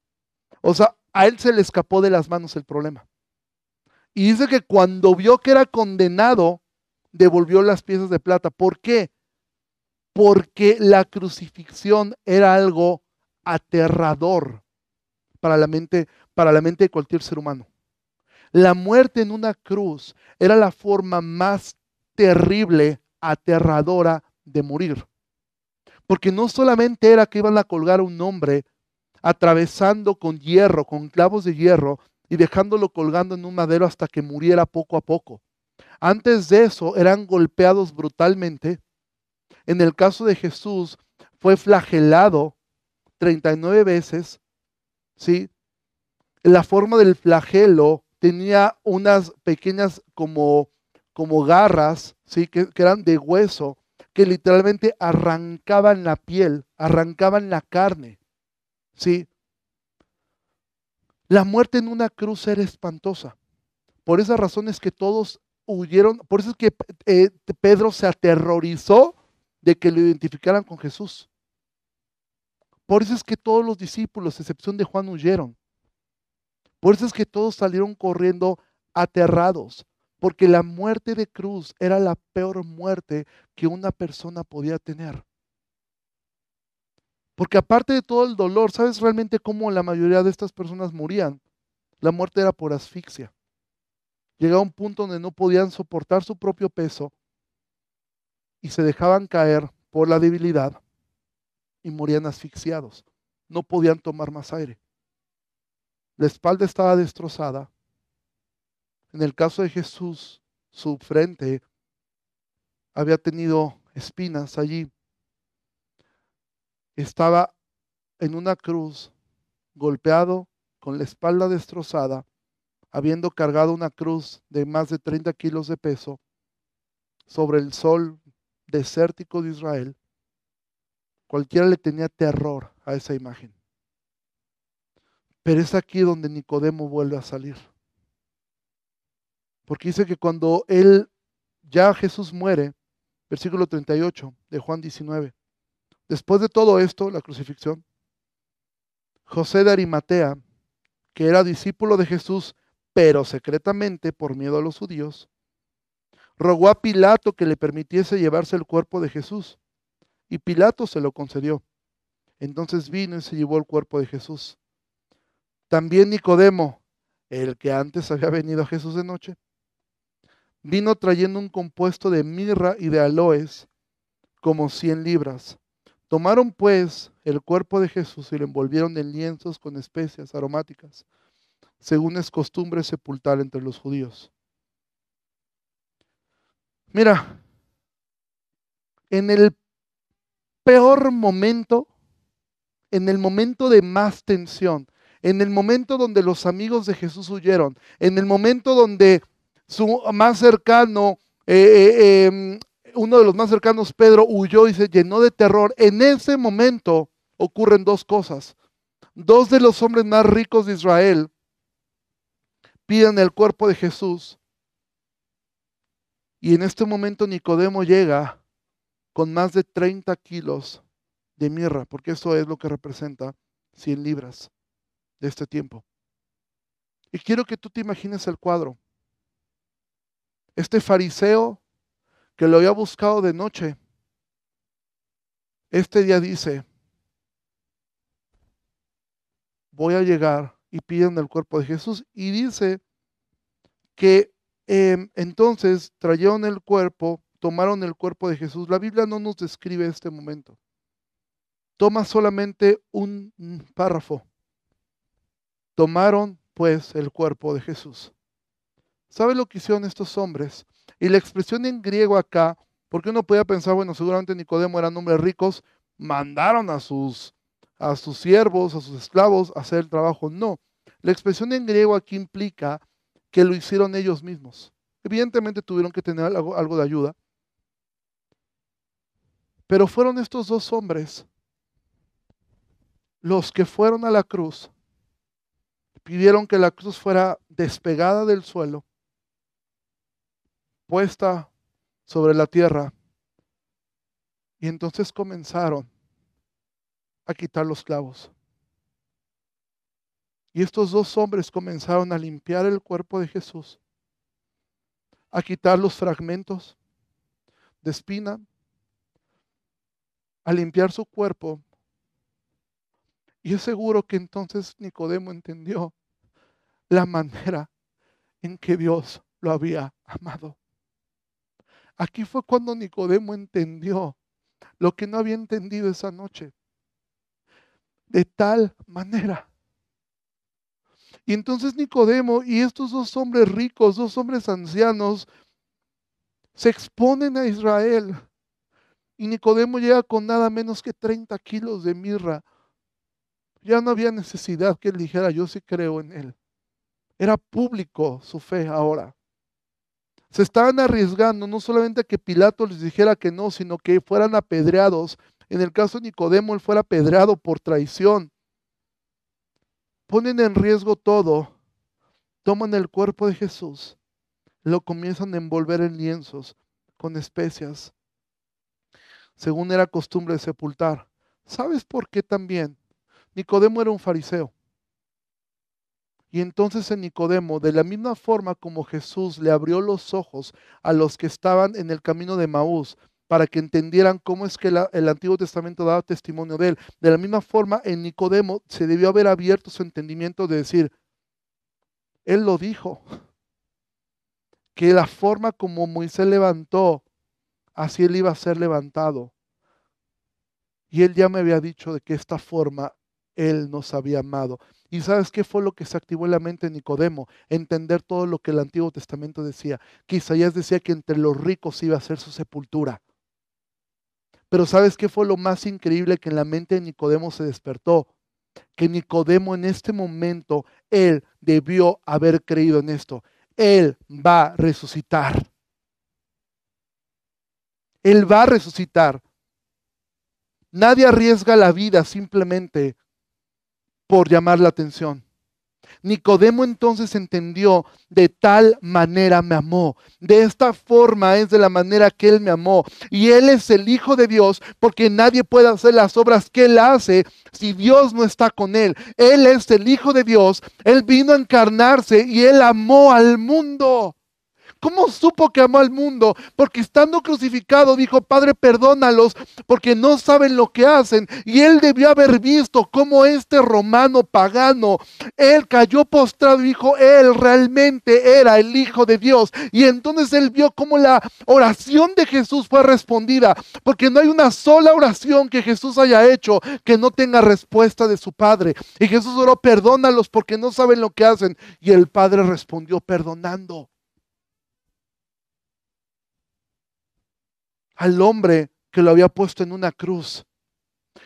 O sea, a él se le escapó de las manos el problema. Y dice que cuando vio que era condenado, devolvió las piezas de plata. ¿Por qué? Porque la crucifixión era algo aterrador para la mente, para la mente de cualquier ser humano. La muerte en una cruz era la forma más terrible, aterradora de morir. Porque no solamente era que iban a colgar a un hombre atravesando con hierro, con clavos de hierro y dejándolo colgando en un madero hasta que muriera poco a poco. Antes de eso eran golpeados brutalmente. En el caso de Jesús fue flagelado 39 veces, ¿sí? La forma del flagelo tenía unas pequeñas como, como garras, ¿sí? Que, eran de hueso, que literalmente arrancaban la piel, arrancaban la carne. ¿Sí? La muerte en una cruz era espantosa. Por esa razón es que todos huyeron, por eso es que eh, Pedro se aterrorizó de que lo identificaran con Jesús. Por eso es que todos los discípulos, excepción de Juan, huyeron. Por eso es que todos salieron corriendo aterrados. porque la muerte de cruz era la peor muerte que una persona podía tener. Porque aparte de todo el dolor, ¿sabes realmente cómo la mayoría de estas personas morían? La muerte era por asfixia. Llegaba un punto donde no podían soportar su propio peso y se dejaban caer por la debilidad y morían asfixiados. No podían tomar más aire. La espalda estaba destrozada. En el caso de Jesús, su frente había tenido espinas allí estaba en una cruz, golpeado, con la espalda destrozada, habiendo cargado una cruz de más de 30 kilos de peso sobre el sol desértico de Israel, cualquiera le tenía terror a esa imagen. Pero es aquí donde Nicodemo vuelve a salir. Porque dice que cuando él, ya Jesús muere, versículo 38 de Juan 19, Después de todo esto, la crucifixión, José de Arimatea, que era discípulo de Jesús, pero secretamente por miedo a los judíos, rogó a Pilato que le permitiese llevarse el cuerpo de Jesús. Y Pilato se lo concedió. Entonces vino y se llevó el cuerpo de Jesús. También Nicodemo, el que antes había venido a Jesús de noche, vino trayendo un compuesto de mirra y de aloes, como cien libras Tomaron pues el cuerpo de Jesús y lo envolvieron en lienzos con especias aromáticas, según es costumbre sepultar entre los judíos. Mira, en el peor momento, en el momento de más tensión, en el momento donde los amigos de Jesús huyeron, en el momento donde su más cercano eh, eh, em, uno de los más cercanos, Pedro, huyó y se llenó de terror. En ese momento ocurren dos cosas. Dos de los hombres más ricos de Israel piden el cuerpo de Jesús. Y en este momento Nicodemo llega con más de 30 kilos de mirra, porque eso es lo que representa 100 libras de este tiempo. Y quiero que tú te imagines el cuadro. Este fariseo que lo había buscado de noche, este día dice, voy a llegar y piden el cuerpo de Jesús. Y dice que em, entonces trajeron el cuerpo, tomaron el cuerpo de Jesús. La Biblia no nos describe este momento. Toma solamente un párrafo. Tomaron pues el cuerpo de Jesús. ¿Sabe lo que hicieron estos hombres? Y la expresión en griego acá, porque uno podía pensar, bueno, seguramente Nicodemo eran hombres ricos, mandaron a sus, a sus siervos, a sus esclavos a hacer el trabajo. No, la expresión en griego aquí implica que lo hicieron ellos mismos. Evidentemente tuvieron que tener algo, algo de ayuda. Pero fueron estos dos hombres los que fueron a la cruz, pidieron que la cruz fuera despegada del suelo puesta sobre la tierra. Y entonces comenzaron a quitar los clavos. Y estos dos hombres comenzaron a limpiar el cuerpo de Jesús, a quitar los fragmentos de espina, a limpiar su cuerpo. Y es seguro que entonces Nicodemo entendió la manera en que Dios lo había amado. Aquí fue cuando Nicodemo entendió lo que no había entendido esa noche. De tal manera. Y entonces Nicodemo y estos dos hombres ricos, dos hombres ancianos, se exponen a Israel. Y Nicodemo llega con nada menos que 30 kilos de mirra. Ya no había necesidad que él dijera, yo sí creo en él. Era público su fe ahora. Se estaban arriesgando no solamente a que Pilato les dijera que no, sino que fueran apedreados. En el caso de Nicodemo, él fuera apedreado por traición. Ponen en riesgo todo. Toman el cuerpo de Jesús, lo comienzan a envolver en lienzos con especias, según era costumbre sepultar. ¿Sabes por qué también? Nicodemo era un fariseo. Y entonces en Nicodemo, de la misma forma como Jesús le abrió los ojos a los que estaban en el camino de Maús, para que entendieran cómo es que el Antiguo Testamento daba testimonio de él. De la misma forma, en Nicodemo se debió haber abierto su entendimiento de decir, él lo dijo, que la forma como Moisés levantó, así él iba a ser levantado. Y él ya me había dicho de que esta forma él nos había amado. ¿Y sabes qué fue lo que se activó en la mente de Nicodemo? Entender todo lo que el Antiguo Testamento decía. Que Isaías decía que entre los ricos iba a ser su sepultura. Pero ¿sabes qué fue lo más increíble que en la mente de Nicodemo se despertó? Que Nicodemo en este momento, él debió haber creído en esto. Él va a resucitar. Él va a resucitar. Nadie arriesga la vida simplemente por llamar la atención. Nicodemo entonces entendió, de tal manera me amó. De esta forma es de la manera que Él me amó. Y Él es el Hijo de Dios porque nadie puede hacer las obras que Él hace si Dios no está con Él. Él es el Hijo de Dios. Él vino a encarnarse y Él amó al mundo. ¿Cómo supo que amó al mundo? Porque estando crucificado dijo, Padre, perdónalos porque no saben lo que hacen. Y él debió haber visto cómo este romano pagano, él cayó postrado y dijo, él realmente era el Hijo de Dios. Y entonces él vio cómo la oración de Jesús fue respondida. Porque no hay una sola oración que Jesús haya hecho que no tenga respuesta de su Padre. Y Jesús oró, perdónalos porque no saben lo que hacen. Y el Padre respondió, perdonando. Al hombre que lo había puesto en una cruz.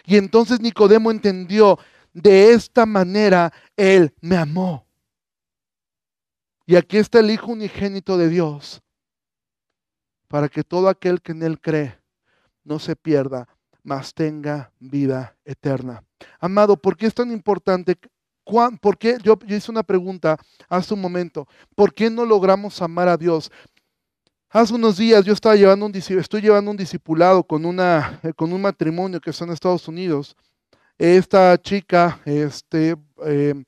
Y entonces Nicodemo entendió, de esta manera Él me amó. Y aquí está el Hijo unigénito de Dios, para que todo aquel que en Él cree no se pierda, mas tenga vida eterna. Amado, ¿por qué es tan importante? ¿Por qué? Yo, yo hice una pregunta hace un momento. ¿Por qué no logramos amar a Dios? Hace unos días yo estaba llevando un, estoy llevando un discipulado con, una, eh, con un matrimonio que está en Estados Unidos. Esta chica, este, em,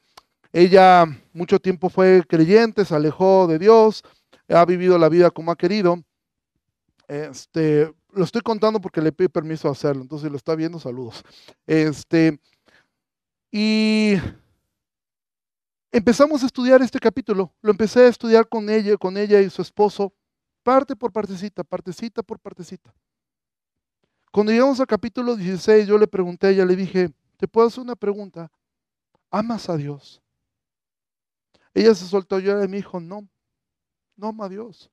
ella mucho tiempo fue creyente, se alejó de Dios, ha vivido la vida como ha querido. Este, lo estoy contando porque le pedí permiso a hacerlo, entonces lo está viendo, saludos. Este, y empezamos a estudiar este capítulo. Lo empecé a estudiar con ella, con ella y su esposo parte por partecita, partecita por partecita. Cuando llegamos al capítulo 16, yo le pregunté a ella, le dije, ¿te puedo hacer una pregunta? ¿Amas a Dios? Ella se soltó yo y me dijo, no, no amo a Dios.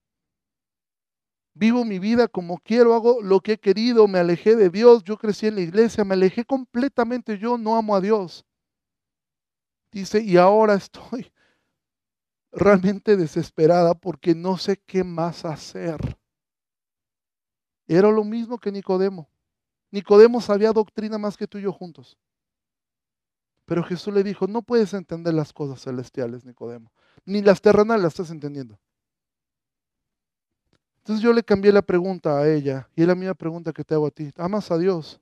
Vivo mi vida como quiero, hago lo que he querido, me alejé de Dios, yo crecí en la iglesia, me alejé completamente, yo no amo a Dios. Dice, y ahora estoy realmente desesperada porque no sé qué más hacer. Era lo mismo que Nicodemo. Nicodemo sabía doctrina más que tú y yo juntos. Pero Jesús le dijo, no puedes entender las cosas celestiales, Nicodemo. Ni las terrenales las estás entendiendo. Entonces yo le cambié la pregunta a ella y es la misma pregunta que te hago a ti. ¿Amas a Dios?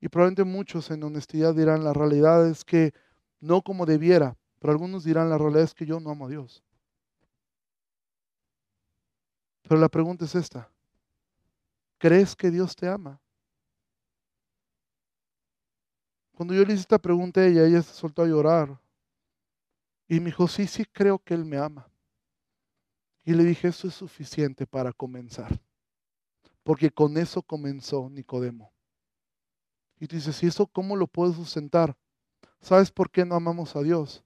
Y probablemente muchos en honestidad dirán, la realidad es que no como debiera, pero algunos dirán, la realidad es que yo no amo a Dios. Pero la pregunta es esta. ¿Crees que Dios te ama? Cuando yo le hice esta pregunta a ella, ella se soltó a llorar. Y me dijo, sí, sí creo que Él me ama. Y le dije, eso es suficiente para comenzar. Porque con eso comenzó Nicodemo. Y tú dices, ¿y eso cómo lo puedo sustentar? ¿Sabes por qué no amamos a Dios?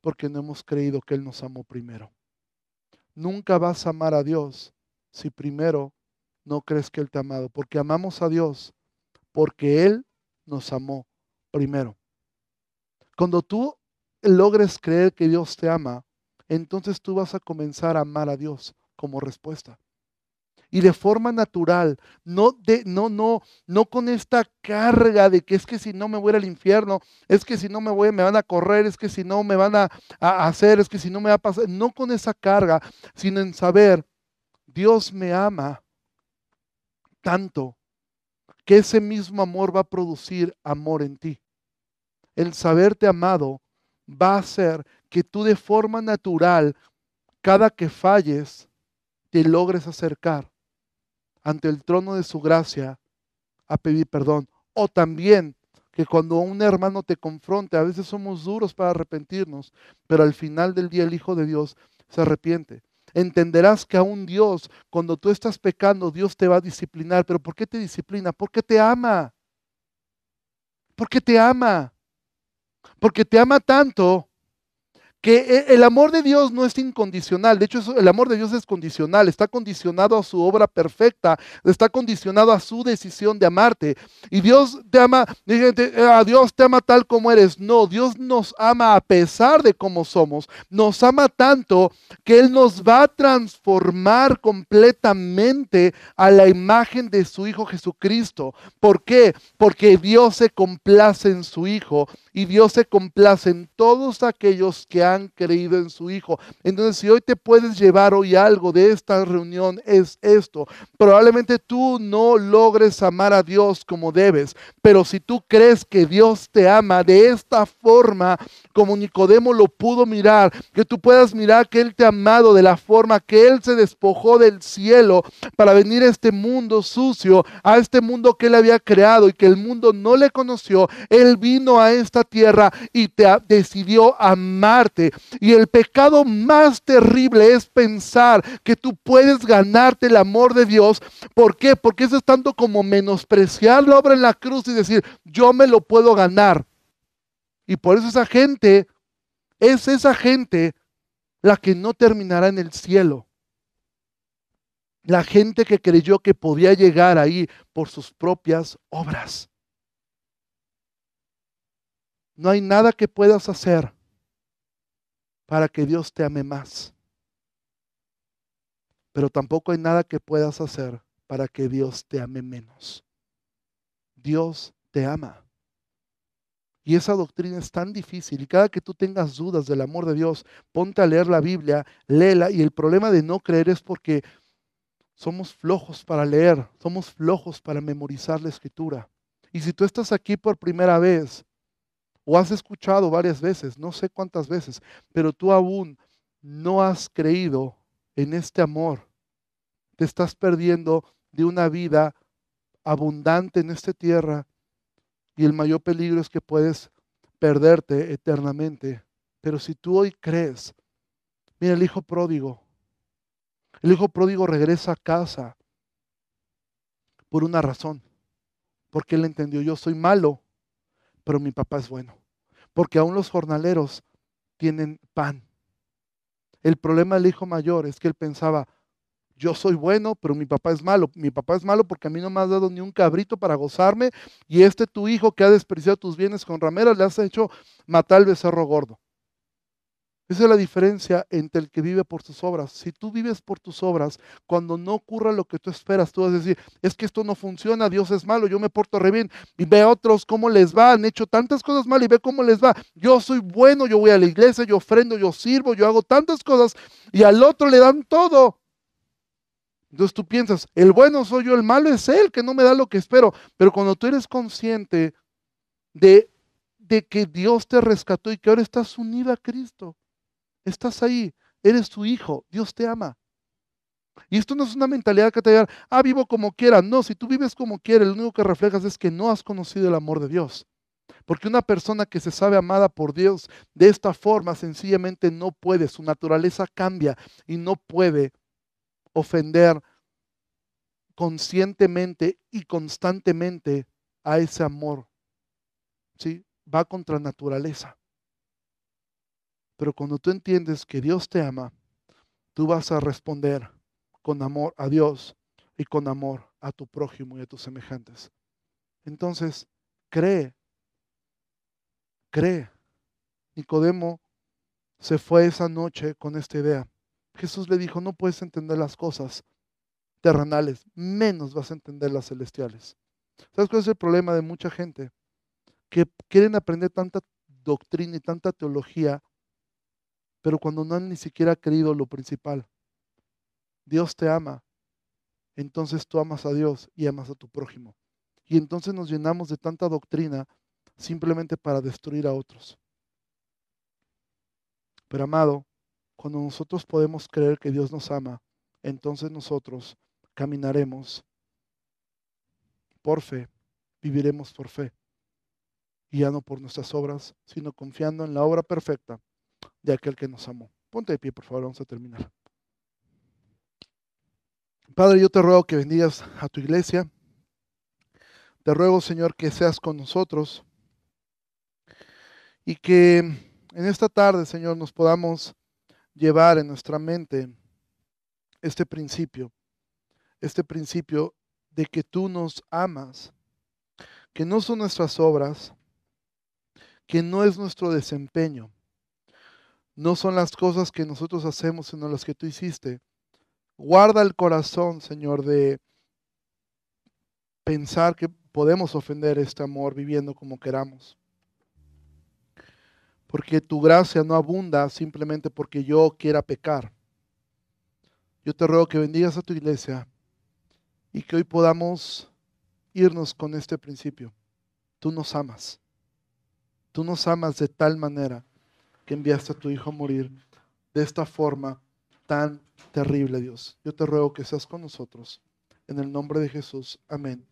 Porque no hemos creído que Él nos amó primero. Nunca vas a amar a Dios si primero no crees que Él te ha amado, porque amamos a Dios porque Él nos amó primero. Cuando tú logres creer que Dios te ama, entonces tú vas a comenzar a amar a Dios como respuesta y de forma natural, no, de, no, no, no con esta carga de que es que si no me voy al infierno, es que si no me voy me van a correr, es que si no me van a, a hacer, es que si no me va a pasar, no con esa carga, sino en saber, Dios me ama tanto que ese mismo amor va a producir amor en ti. El saberte amado va a hacer que tú de forma natural, cada que falles, te logres acercar ante el trono de su gracia a pedir perdón. O también que cuando un hermano te confronte, a veces somos duros para arrepentirnos, pero al final del día el Hijo de Dios se arrepiente. Entenderás que aún Dios, cuando tú estás pecando, Dios te va a disciplinar. ¿Pero por qué te disciplina? Porque te ama. Porque te ama. Porque te ama tanto que e, el amor de Dios no es incondicional, de hecho el amor de Dios es condicional, está condicionado a su obra perfecta, está condicionado a su decisión de amarte. Y Dios te ama, a Dios te ama tal como eres. No, Dios nos ama a pesar de cómo somos. Nos ama tanto que Él nos va a transformar completamente a la imagen de su Hijo Jesucristo. ¿Por qué? Porque Dios se complace en su Hijo y Dios se complace en todos aquellos que han creído en su Hijo. Entonces, si hoy te puedes llevar hoy algo de esta reunión, es esto. Probablemente tú no logres amar a Dios como debes, pero si tú crees que Dios te ama de esta forma, como Nicodemo lo pudo mirar, que tú puedas mirar que Él te ha amado de la forma que Él se despojó del cielo para venir a este mundo sucio, a este mundo que Él había creado y que el mundo no le conoció. Él vino a esta tierra y te decidió amarte. Y el pecado más terrible es pensar que tú puedes ganarte el amor de Dios. ¿Por qué? Porque eso es tanto como menospreciar la obra en la cruz y decir, yo me lo puedo ganar. Y por eso esa gente, es esa gente la que no terminará en el cielo. La gente que creyó que podía llegar ahí por sus propias obras. No hay nada que puedas hacer para que Dios te ame más. Pero tampoco hay nada que puedas hacer para que Dios te ame menos. Dios te ama. Y esa doctrina es tan difícil. Y cada que tú tengas dudas del amor de Dios, ponte a leer la Biblia, léela. Y el problema de no creer es porque somos flojos para leer, somos flojos para memorizar la escritura. Y si tú estás aquí por primera vez, o has escuchado varias veces, no sé cuántas veces, pero tú aún no has creído en este amor, te estás perdiendo de una vida abundante en esta tierra y el mayor peligro es que puedes perderte eternamente. Pero si tú hoy crees, mira el hijo pródigo, el hijo pródigo regresa a casa por una razón, porque él entendió, yo soy malo, pero mi papá es bueno, porque aún los jornaleros tienen pan. El problema del hijo mayor es que él pensaba, yo soy bueno, pero mi papá es malo. Mi papá es malo porque a mí no me has dado ni un cabrito para gozarme y este tu hijo que ha despreciado tus bienes con rameras le has hecho matar al becerro gordo. Esa es la diferencia entre el que vive por tus obras. Si tú vives por tus obras, cuando no ocurra lo que tú esperas, tú vas a decir, es que esto no funciona, Dios es malo, yo me porto re bien. Y ve a otros cómo les va, han hecho tantas cosas mal y ve cómo les va. Yo soy bueno, yo voy a la iglesia, yo ofrendo, yo sirvo, yo hago tantas cosas y al otro le dan todo. Entonces tú piensas, el bueno soy yo, el malo es él, que no me da lo que espero. Pero cuando tú eres consciente de, de que Dios te rescató y que ahora estás unido a Cristo, estás ahí, eres su hijo, Dios te ama. Y esto no es una mentalidad que te diga, ah, vivo como quiera. No, si tú vives como quieras, lo único que reflejas es que no has conocido el amor de Dios. Porque una persona que se sabe amada por Dios de esta forma sencillamente no puede, su naturaleza cambia y no puede ofender conscientemente y constantemente a ese amor. ¿Sí? Va contra naturaleza. Pero cuando tú entiendes que Dios te ama, tú vas a responder con amor a Dios y con amor a tu prójimo y a tus semejantes. Entonces, cree, cree. Nicodemo se fue esa noche con esta idea. Jesús le dijo, no puedes entender las cosas terrenales, menos vas a entender las celestiales. ¿Sabes cuál es el problema de mucha gente? Que quieren aprender tanta doctrina y tanta teología, pero cuando no han ni siquiera creído lo principal. Dios te ama, entonces tú amas a Dios y amas a tu prójimo. Y entonces nos llenamos de tanta doctrina simplemente para destruir a otros. Pero amado, cuando nosotros podemos creer que Dios nos ama, entonces nosotros caminaremos por fe, viviremos por fe, y ya no por nuestras obras, sino confiando en la obra perfecta de aquel que nos amó. Ponte de pie, por favor, vamos a terminar. Padre, yo te ruego que bendigas a tu iglesia. Te ruego, Señor, que seas con nosotros y que en esta tarde, Señor, nos podamos llevar en nuestra mente este principio, este principio de que tú nos amas, que no son nuestras obras, que no es nuestro desempeño, no son las cosas que nosotros hacemos, sino las que tú hiciste. Guarda el corazón, Señor, de pensar que podemos ofender este amor viviendo como queramos. Porque tu gracia no abunda simplemente porque yo quiera pecar. Yo te ruego que bendigas a tu iglesia y que hoy podamos irnos con este principio. Tú nos amas. Tú nos amas de tal manera que enviaste a tu Hijo a morir de esta forma tan terrible, Dios. Yo te ruego que seas con nosotros. En el nombre de Jesús. Amén.